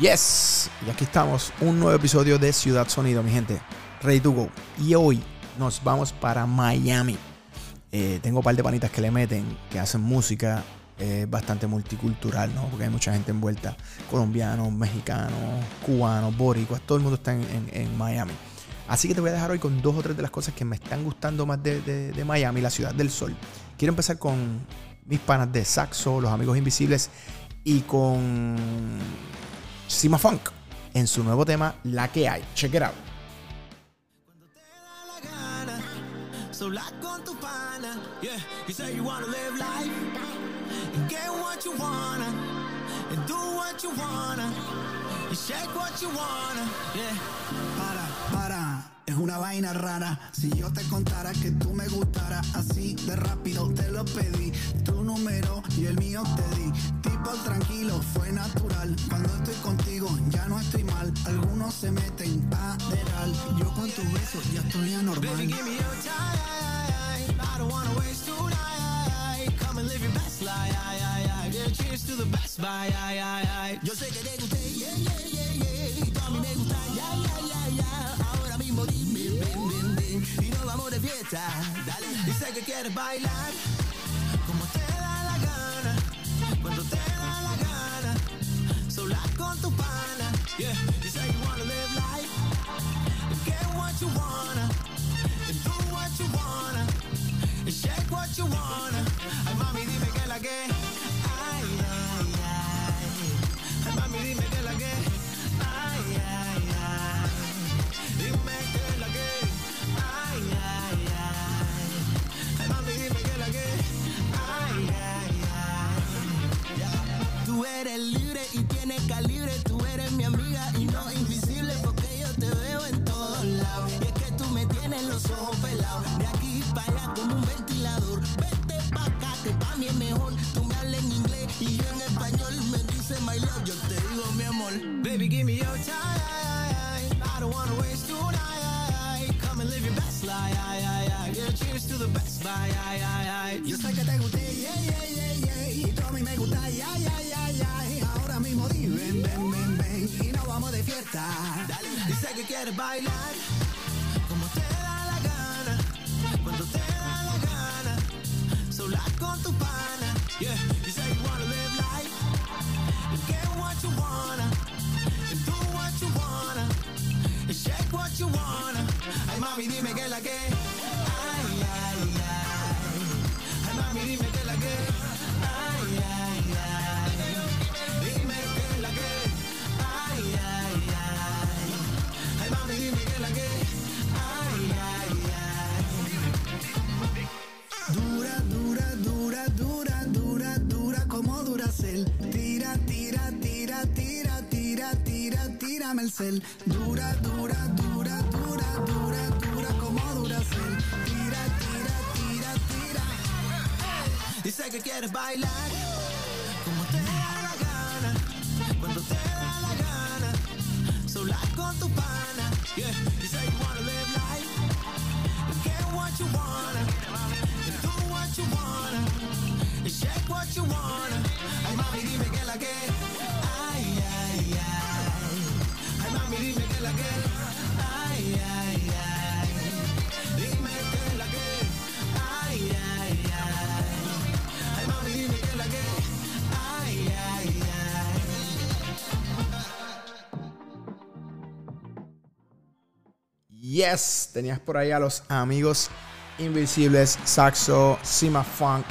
Yes, y aquí estamos, un nuevo episodio de Ciudad Sonido, mi gente. Ready to go. Y hoy nos vamos para Miami. Eh, tengo un par de panitas que le meten, que hacen música bastante multicultural, ¿no? Porque hay mucha gente envuelta, colombianos, mexicanos, cubanos, boricuas, todo el mundo está en, Miami. Así que te voy a dejar hoy con dos o tres de las cosas que me están gustando más de, de Miami, la ciudad del sol. Quiero empezar con mis panas de Saxo, los amigos invisibles y con Sima Funk en su nuevo tema La que hay. Check it out. Una vaina rara. Si yo te contara que tú me gustara, así de rápido te lo pedí. Tu número y el mío te di. Tipo tranquilo, fue natural. Cuando estoy contigo ya no estoy mal. Algunos se meten a deral. Yo con tu beso ya estoy anormal. Baby, give me your time. I don't wanna waste tonight. Come and live your best life. Yeah, cheers to the best. Bye. Yo sé que te guste, que quieres bailar. Como te da la gana. Cuando te da la gana. Sola con tu pana. Yeah. You say you wanna live life. Get what you wanna. And do what you wanna. And shake what you wanna. Ay, mami, dime que la que. Best, bye, Yo sé que te guste, yeah, yeah, yeah, yeah. Y tú a mí me gusta, yeah, yeah, yeah. Ahora mismo di ven, ven, ven, ven y nos vamos de fiesta. Dale. Dice que quieres bailar como te da la gana, cuando te da la gana, sola con tu pana. Yeah, you say you wanna live life and get what you wanna do what you wanna shake what you wanna. Ay mami dime que la que. Tira, tírame el cel. Dura, dura, dura, dura, dura, dura como Duracel. Tira, tira, tira, tira. Dice que quieres bailar como te da la gana, cuando te da la gana, sola con tu pana. Yeah, you say you wanna live life, get what you wanna you wanna, y shake what you wanna. Ay, mami, dime que la que. Dime que la que. Ay, ay, ay. Dime que la que. Ay, ay, ay. Ay, dime que la que. Ay, ay, ay. Yes, tenías por ahí a los amigos Invisibles, Saxo, Sima Funk.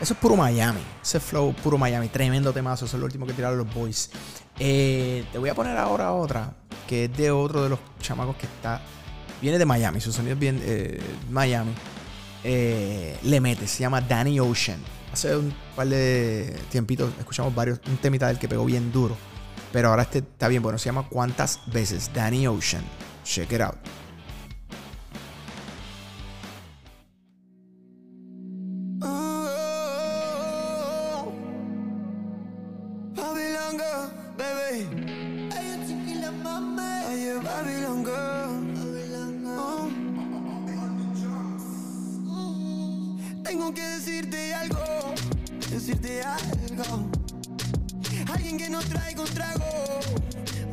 Eso es puro Miami. Ese flow puro Miami. Tremendo temazo. Eso es lo último que tiraron los boys. Eh, te voy a poner ahora otra que es de otro de los chamacos que está. Viene de Miami, su sonido es bien eh, Miami. Eh, le mete, se llama Danny Ocean. Hace un par de tiempitos escuchamos varios, un temita del que pegó bien duro. Pero ahora este está bien bueno, se llama ¿Cuántas veces? Danny Ocean. Check it out. Oh, baby. Alguien que nos traiga un trago,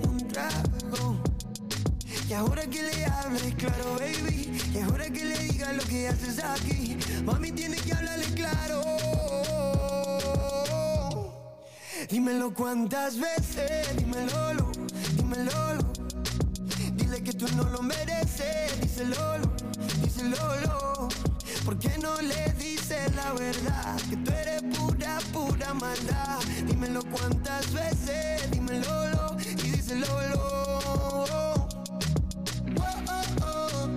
un trago. Y ahora que le hables claro, baby. Y ahora que le digas lo que haces aquí. Mami, tiene que hablarle claro. Dímelo cuántas veces, dímelo, lo, dímelo. Lo. Dile que tú no lo mereces, díselo, díselo. Lo. ¿Por qué no le dices la verdad? Que tú eres pura, pura maldad. Dímelo cuántas veces, dímelo, lo, y díselo. lo. Oh, oh, oh.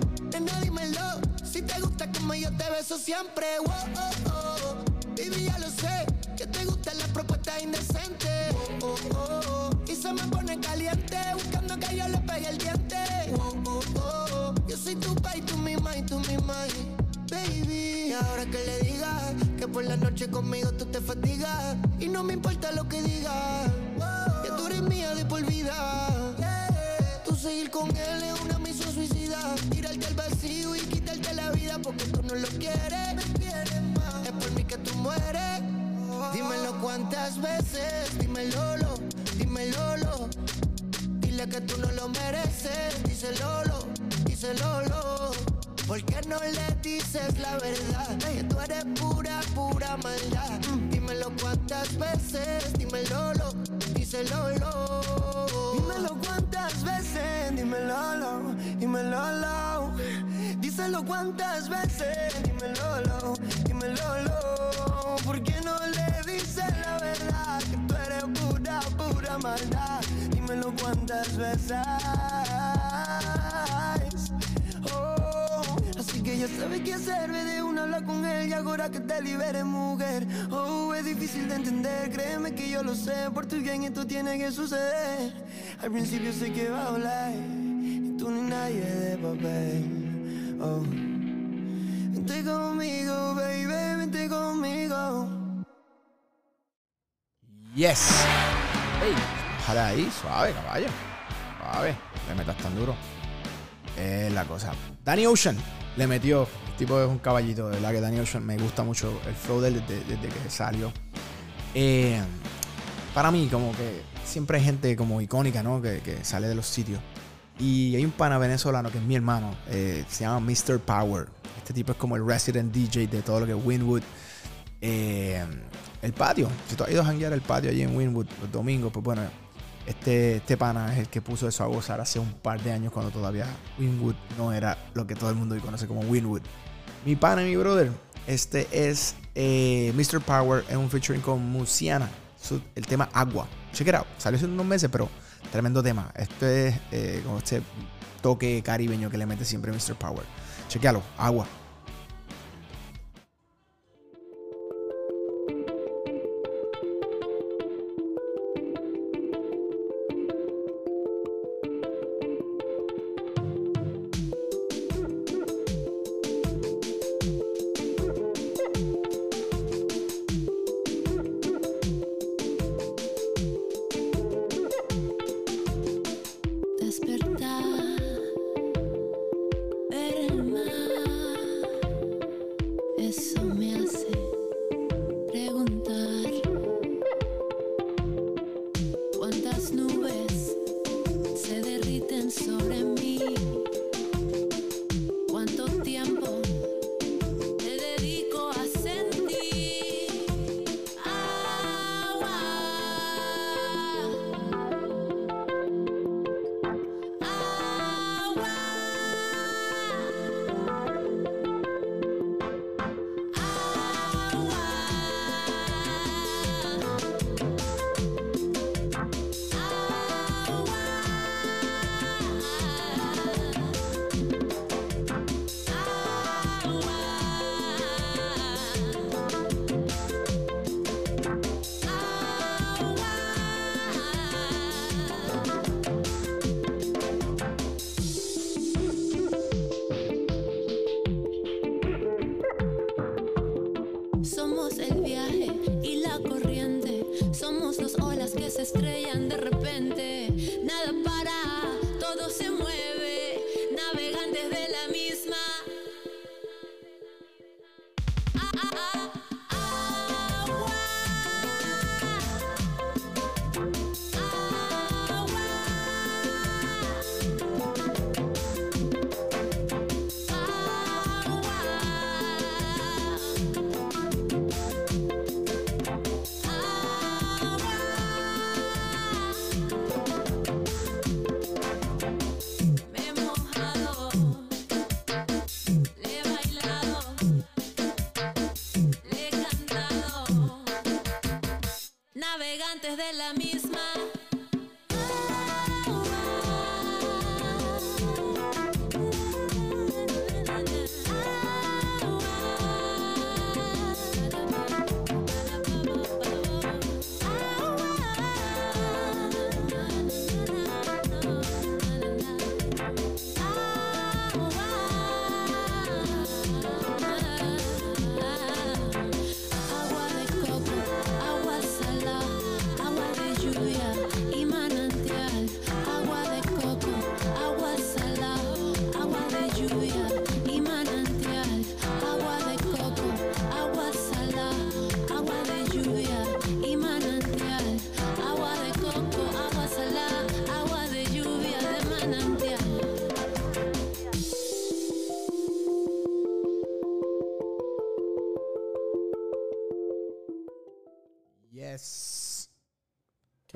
Dímelo. Si te gusta como yo te beso siempre. Oh, oh, oh. Baby, ya lo sé. Que te gustan las propuestas indecentes. Oh, oh, oh. Y se me pone caliente. Buscando que yo le pegue el diente. Oh, oh, oh. Yo soy tu pa' y tú mi y tú mi ma. Y ahora que le digas que por la noche conmigo tú te fatigas y no me importa lo que digas, que tú eres mía de por vida. Tú seguir con él es una misión suicida. Tirarte al vacío y quitarte la vida porque tú no lo quieres. Es por mí que tú mueres. Dímelo cuántas veces, dímelo, lo, dímelo. lo. Dile que tú no lo mereces, díselo, lo, díselo. lo. ¿Por qué no le dices la verdad? Que tú eres pura, pura maldad. Dímelo cuántas veces, dímelo, lo, díselo. lo. Dímelo cuántas veces, dímelo, lo, dímelo. lo. Díselo cuántas veces, dímelo, lo, dímelo. lo. ¿Por qué no le dices la verdad? Que tú eres pura, pura maldad. Dímelo cuántas veces. Oh, ya sabes qué hacer, ve de una hablar con él y ahora que te liberes, mujer. Oh, es difícil de entender, créeme que yo lo sé, por tu bien esto tiene que suceder. Al principio sé que va a hablar, y tú ni nadie de papel. Oh, vente conmigo, baby, vente conmigo. Yes. Ey, bájale ahí, suave, caballo. Suave, le metas tan duro. Es la cosa. Danny Ocean le metió. El tipo es un caballito, de verdad que Danny Ocean me gusta mucho el flow de él desde, que salió. Eh, para mí, como que siempre hay gente como icónica, ¿no? Que, que sale de los sitios. Y hay un pana venezolano que es mi hermano, eh, se llama Mr. Power. Este tipo es como el resident DJ de todo lo que es Winwood. Eh, el patio, si tú has ido a janguear el patio allí en Winwood los domingos, pues bueno, este, este pana es el que puso eso a gozar hace un par de años cuando todavía Winwood no era lo que todo el mundo hoy conoce como Winwood. Mi pana y mi brother, este es eh, Mr. Power en un featuring con Musiana, el tema Agua. Check it out, salió hace unos meses, pero tremendo tema. Este es eh, como este toque caribeño que le mete siempre Mr. Power. Chequealo, Agua.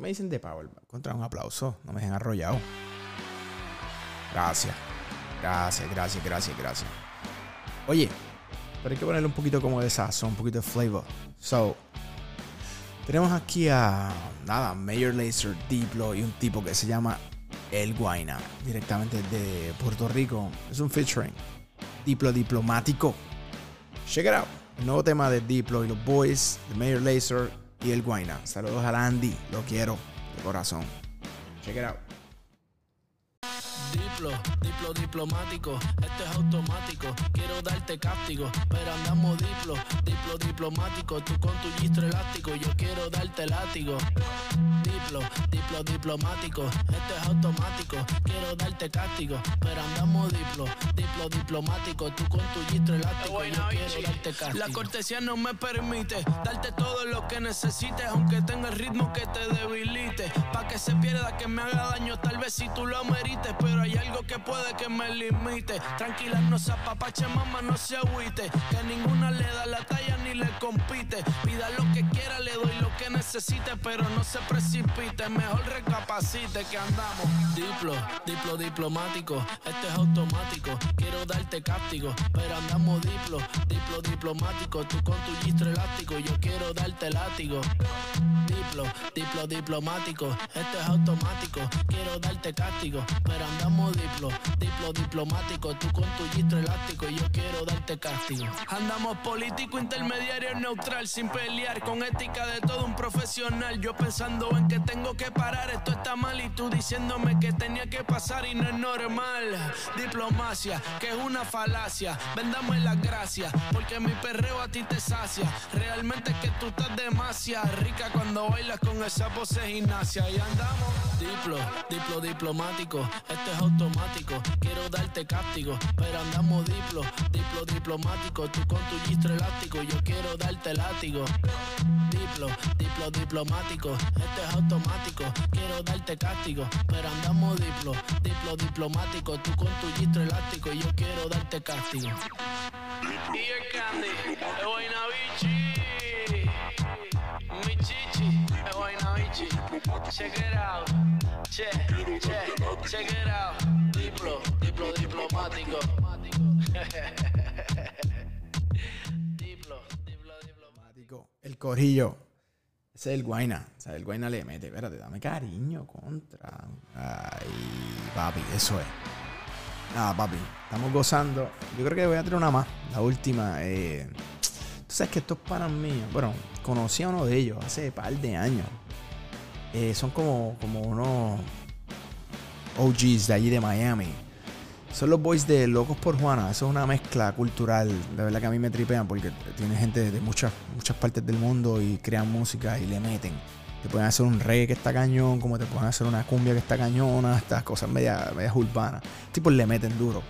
Me dicen de Power? Contra un aplauso. No me dejen arrollado. Gracias. Gracias, gracias, gracias, gracias. Oye, pero hay que ponerle un poquito como de sazón, un poquito de flavor. So, tenemos aquí a, nada, Mayor Laser, Diplo y un tipo que se llama El Guaina, directamente de Puerto Rico. Es un featuring. Diplo diplomático. Check it out. Nuevo tema de Diplo y los Boys, de Mayor Laser y El Guaina. Saludos a Andy. Lo quiero de corazón. Check it out. Diplo, diplo diplomático, esto es automático. Quiero darte cáptico, pero andamos diplo, diplo diplomático. Tú con tu gistro elástico, yo quiero darte látigo. Diplo, diplo diplomático, esto es automático. Quiero darte cáptico, pero andamos diplo, diplo diplomático. Tú con tu gistro elástico, yo quiero darte cáptico. La cortesía no me permite darte todo lo que necesites, aunque tenga el ritmo que te debilite. Pa' que se pierda, que me haga daño, tal vez si tú lo amerites, pero hay algo que puede que me limite. Tranquila, no se apapache, mamá, no se agüite. Que ninguna le da la talla ni le compite. Pida lo que quiera, le doy que necesite, pero no se precipite. Mejor recapacite que andamos. Diplo, diplo diplomático, esto es automático. Quiero darte cáptico, pero andamos diplo, diplo diplomático. Tú con tu gistro elástico, yo quiero darte látigo. Diplo, diplo diplomático, esto es automático. Quiero darte cáptico, pero andamos diplo, diplo diplomático. Tú con tu gistro elástico, yo quiero darte castigo. Andamos político, intermediario, neutral, sin pelear, con ética de todo un profesional. Yo pensando en que tengo que parar, esto está mal, y tú diciéndome que tenía que pasar y no es normal. Diplomacia, que es una falacia. Vendamos las gracias, porque mi perreo a ti te sacia. Realmente es que tú estás demasiado rica cuando bailas con esa pose gimnasia. Y andamos diplo, diplo diplomático, esto es automático. Quiero darte cáptico, pero andamos diplo, diplo diplomático. Tú con tu gistro elástico, yo quiero darte látigo. Diplo, diplo diplomático, esto es automático. Quiero darte castigo, pero andamos diplo, diplo diplomático. Tú con tu gistro elástico, yo quiero darte castigo. Y el candy, es Guaynabichi. Mi chichi, es Guaynabichi. Check it out. Che, che, check it out. Diplo, diplo diplomático. diplo, diplo diplomático. El corillo. Ese es el Guaina. O sea, el Guaina le mete. Espérate, dame cariño contra. Ay, papi, eso es. Nada, papi. Estamos gozando. Yo creo que voy a traer una más. La última. Eh, Tú sabes que estos panas míos. Bueno, conocí a uno de ellos hace par de años. Eh, son como, como unos OGs de allí de Miami. Son los boys de Locos por Juana. Eso es una mezcla cultural. De verdad que a mí me tripean porque tiene gente de muchas, muchas partes del mundo y crean música y le meten. Te pueden hacer un reggae que está cañón, como te pueden hacer una cumbia que está cañona, estas cosas medias, urbanas. Tipos le meten duro.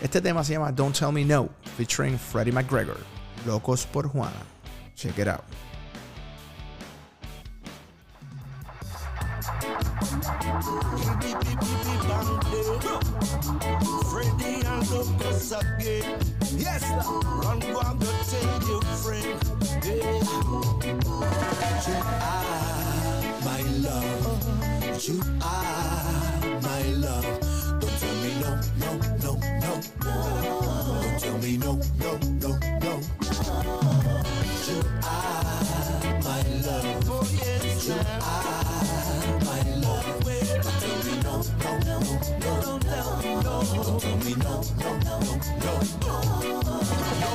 Este tema se llama Don't Tell Me No, featuring Freddie McGregor. Locos por Juana. Check it out. You are my love. You are my love. Don't tell me no, no, no, no. Don't tell me no, no, no, no. You are No,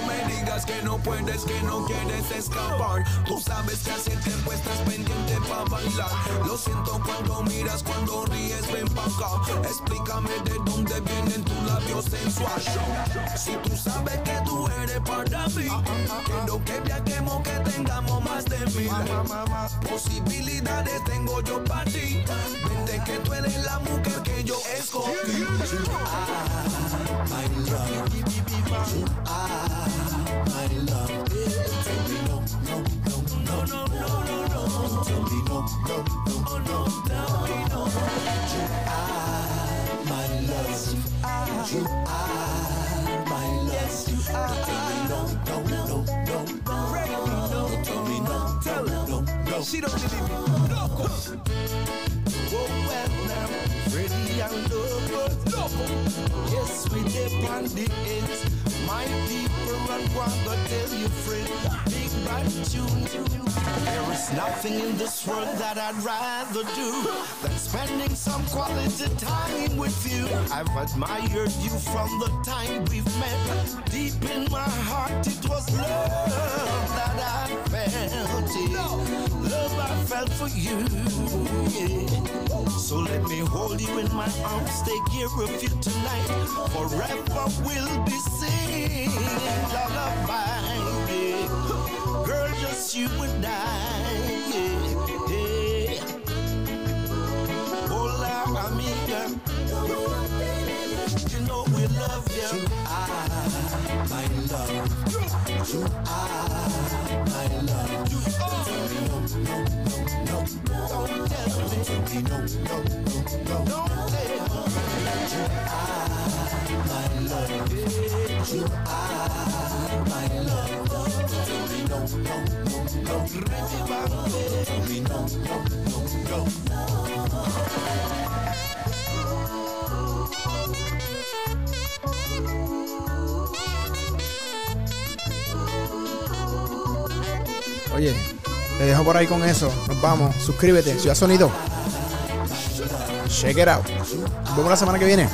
me digas que no puedes, que no quieres escapar. Tú sabes que hacerte pues estás pendiente para bailar. Lo siento cuando miras, cuando ríes, ven pa' acá. Explícame de dónde vienen tus labios sensual. Si tú sabes que tú eres para mí, quiero que viajemos, que tengamos más de mil posibilidades tengo yo para ti. Que tú eres la mujer que yo escogí. Ah, my love. Ah, my love. Tell me no, no, no, no, no, no, no, no. Tell me no, no, no, no, tell me no. You are my love. You are my love. Tell me no, no, no, no, no. Tell me no, tell no, no. She don't believe me. The ends. My people want to tell you, friend. Big bad tune. There is nothing in this world that I'd rather do than spending some quality time with you. I've admired you from the time we've met. Deep in my heart, it was love that I felt. It. Love I felt for you. yeah. So let me hold you in my arms, take care of you tonight. Forever we'll be singing lullaby. Girl, just you and I. Hola, amiga. You know we love you. You are my love. You are my love. You are. No, no, no, don't tell me. No, no, no, no. Don't tell me. You are my love. You are my love. Don't Tell me no, no, no, no. Don't Tell me no, no, no, no. Oye, te dejo por ahí con eso. Nos vamos. Suscríbete. Ciudad Sonido. Check it out. Nos vemos la semana que viene.